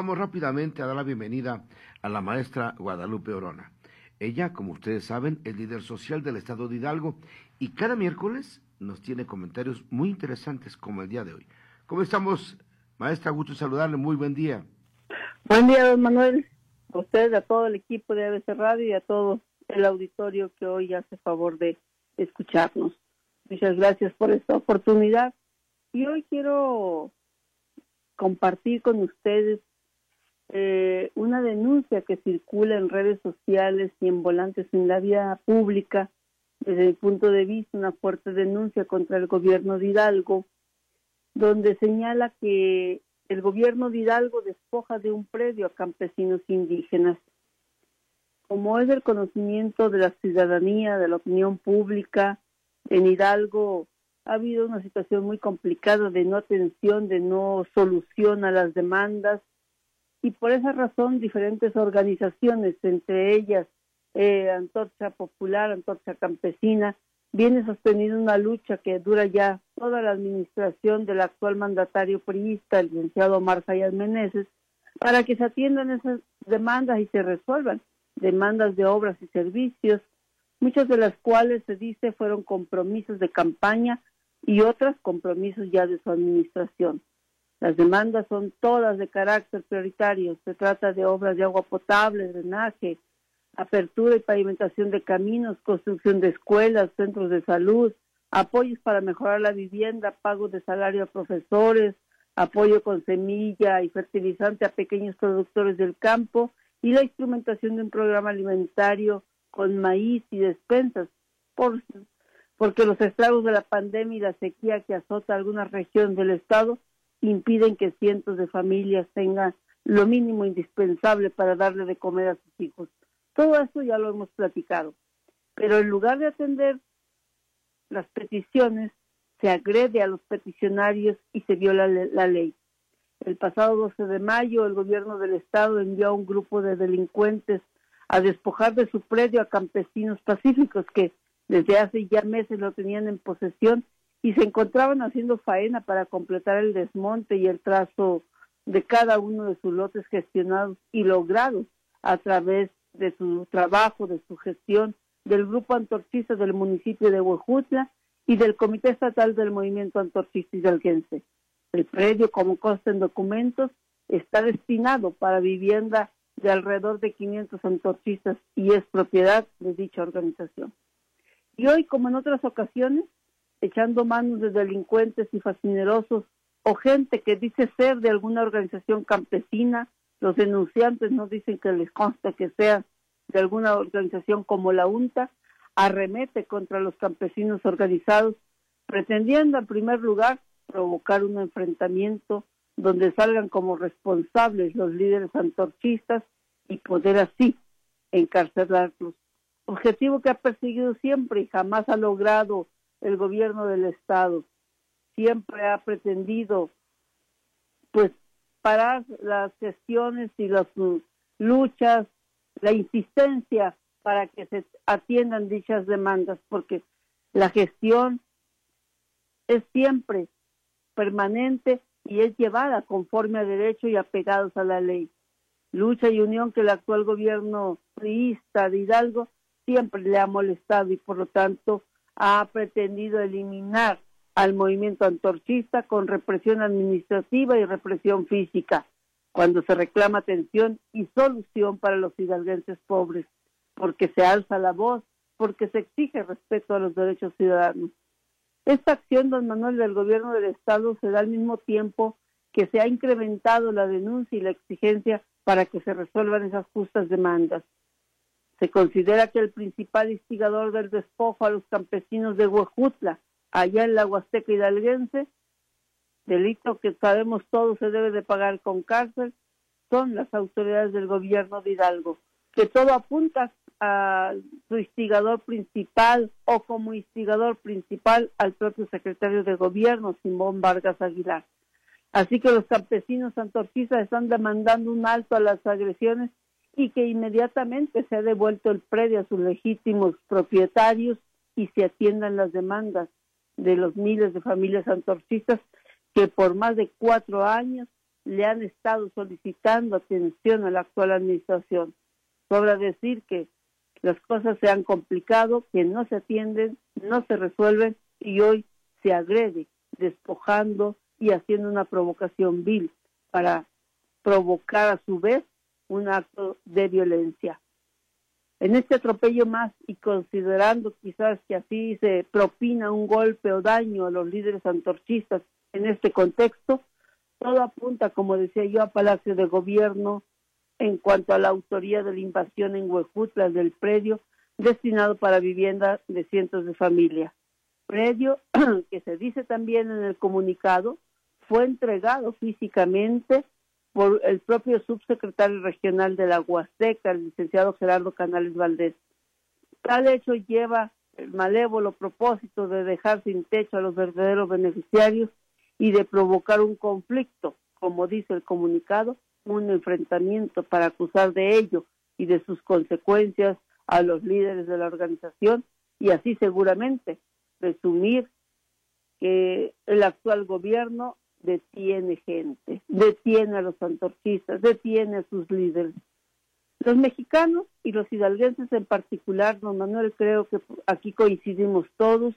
Vamos rápidamente a dar la bienvenida a la maestra Guadalupe Orona. Ella, como ustedes saben, es líder social del Estado de Hidalgo y cada miércoles nos tiene comentarios muy interesantes como el día de hoy. ¿Cómo estamos, maestra? Gusto saludarle. Muy buen día. Buen día, don Manuel. A usted, a todo el equipo de ABC Radio y a todo el auditorio que hoy hace favor de escucharnos. Muchas gracias por esta oportunidad. Y hoy quiero compartir con ustedes eh, una denuncia que circula en redes sociales y en volantes en la vía pública, desde mi punto de vista, una fuerte denuncia contra el gobierno de Hidalgo, donde señala que el gobierno de Hidalgo despoja de un predio a campesinos indígenas. Como es el conocimiento de la ciudadanía, de la opinión pública, en Hidalgo ha habido una situación muy complicada de no atención, de no solución a las demandas y por esa razón diferentes organizaciones, entre ellas eh, Antorcha Popular, Antorcha Campesina, viene sosteniendo una lucha que dura ya toda la administración del actual mandatario priista, el licenciado Omar Hayat Meneses, para que se atiendan esas demandas y se resuelvan demandas de obras y servicios, muchas de las cuales se dice fueron compromisos de campaña y otras compromisos ya de su administración. Las demandas son todas de carácter prioritario. Se trata de obras de agua potable, drenaje, apertura y pavimentación de caminos, construcción de escuelas, centros de salud, apoyos para mejorar la vivienda, pago de salario a profesores, apoyo con semilla y fertilizante a pequeños productores del campo y la instrumentación de un programa alimentario con maíz y despensas, por, porque los estragos de la pandemia y la sequía que azota algunas regiones del estado impiden que cientos de familias tengan lo mínimo indispensable para darle de comer a sus hijos. Todo eso ya lo hemos platicado. Pero en lugar de atender las peticiones, se agrede a los peticionarios y se viola la ley. El pasado 12 de mayo, el gobierno del estado envió a un grupo de delincuentes a despojar de su predio a campesinos pacíficos que desde hace ya meses lo tenían en posesión y se encontraban haciendo faena para completar el desmonte y el trazo de cada uno de sus lotes gestionados y logrados a través de su trabajo, de su gestión, del grupo antorchista del municipio de Huejutla y del Comité Estatal del Movimiento Antorchista Hidalguense. El predio, como consta en documentos, está destinado para vivienda de alrededor de 500 antorchistas y es propiedad de dicha organización. Y hoy, como en otras ocasiones, echando manos de delincuentes y fascinerosos o gente que dice ser de alguna organización campesina, los denunciantes no dicen que les consta que sea de alguna organización como la UNTA, arremete contra los campesinos organizados, pretendiendo en primer lugar provocar un enfrentamiento donde salgan como responsables los líderes antorchistas y poder así encarcelarlos. Objetivo que ha perseguido siempre y jamás ha logrado el gobierno del Estado. Siempre ha pretendido pues parar las gestiones y las luchas, la insistencia para que se atiendan dichas demandas, porque la gestión es siempre permanente y es llevada conforme a derecho y apegados a la ley. Lucha y unión que el actual gobierno priista de Hidalgo siempre le ha molestado y por lo tanto ha pretendido eliminar al movimiento antorchista con represión administrativa y represión física, cuando se reclama atención y solución para los hidalguenses pobres, porque se alza la voz, porque se exige respeto a los derechos ciudadanos. Esta acción, don Manuel, del gobierno del Estado se da al mismo tiempo que se ha incrementado la denuncia y la exigencia para que se resuelvan esas justas demandas. Se considera que el principal instigador del despojo a los campesinos de Huejutla, allá en la Huasteca hidalguense, delito que sabemos todos se debe de pagar con cárcel, son las autoridades del gobierno de Hidalgo, que todo apunta a su instigador principal o como instigador principal al propio secretario de gobierno, Simón Vargas Aguilar. Así que los campesinos santorcistas están demandando un alto a las agresiones y que inmediatamente se ha devuelto el predio a sus legítimos propietarios y se atiendan las demandas de los miles de familias antorchistas que por más de cuatro años le han estado solicitando atención a la actual administración. Sobra decir que las cosas se han complicado, que no se atienden, no se resuelven y hoy se agrede, despojando y haciendo una provocación vil para provocar a su vez un acto de violencia. En este atropello más y considerando quizás que así se propina un golpe o daño a los líderes antorchistas en este contexto, todo apunta, como decía yo, a Palacio de Gobierno en cuanto a la autoría de la invasión en Huejutla del predio destinado para vivienda de cientos de familias. Predio que se dice también en el comunicado fue entregado físicamente por el propio subsecretario regional de la Huasteca, el licenciado Gerardo Canales Valdés. Tal hecho lleva el malévolo propósito de dejar sin techo a los verdaderos beneficiarios y de provocar un conflicto, como dice el comunicado, un enfrentamiento para acusar de ello y de sus consecuencias a los líderes de la organización y así seguramente presumir que el actual gobierno detiene gente, detiene a los antorchistas, detiene a sus líderes. Los mexicanos y los hidalguenses en particular, don Manuel, creo que aquí coincidimos todos,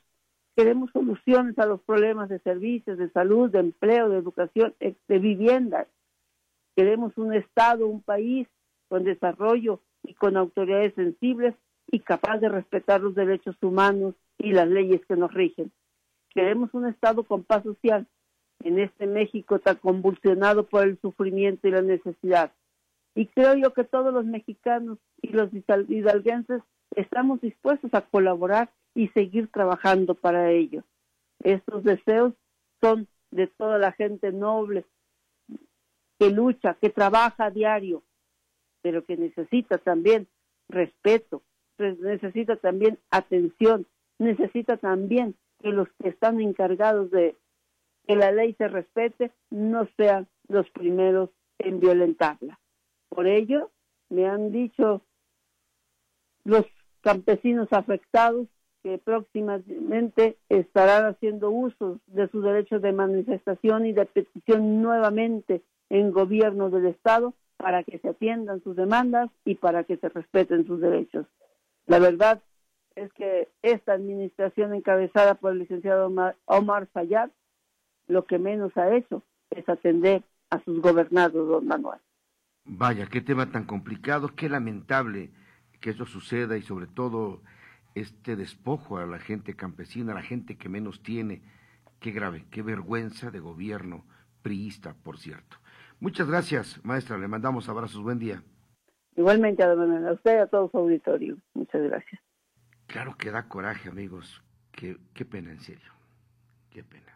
queremos soluciones a los problemas de servicios, de salud, de empleo, de educación, eh, de vivienda. Queremos un Estado, un país con desarrollo y con autoridades sensibles y capaz de respetar los derechos humanos y las leyes que nos rigen. Queremos un Estado con paz social en este México tan convulsionado por el sufrimiento y la necesidad. Y creo yo que todos los mexicanos y los hidalguenses estamos dispuestos a colaborar y seguir trabajando para ello. Estos deseos son de toda la gente noble que lucha, que trabaja a diario, pero que necesita también respeto, necesita también atención, necesita también que los que están encargados de que la ley se respete no sean los primeros en violentarla. Por ello, me han dicho los campesinos afectados que próximamente estarán haciendo uso de su derecho de manifestación y de petición nuevamente en gobierno del Estado para que se atiendan sus demandas y para que se respeten sus derechos. La verdad es que esta administración encabezada por el licenciado Omar, Fayad lo que menos ha hecho es atender a sus gobernados, don Manuel. Vaya, qué tema tan complicado, qué lamentable que eso suceda y sobre todo este despojo a la gente campesina, a la gente que menos tiene. Qué grave, qué vergüenza de gobierno priista, por cierto. Muchas gracias, maestra. Le mandamos abrazos. Buen día. Igualmente, a usted y a todo su auditorio. Muchas gracias. Claro que da coraje, amigos. Qué, qué pena, en serio. Qué pena.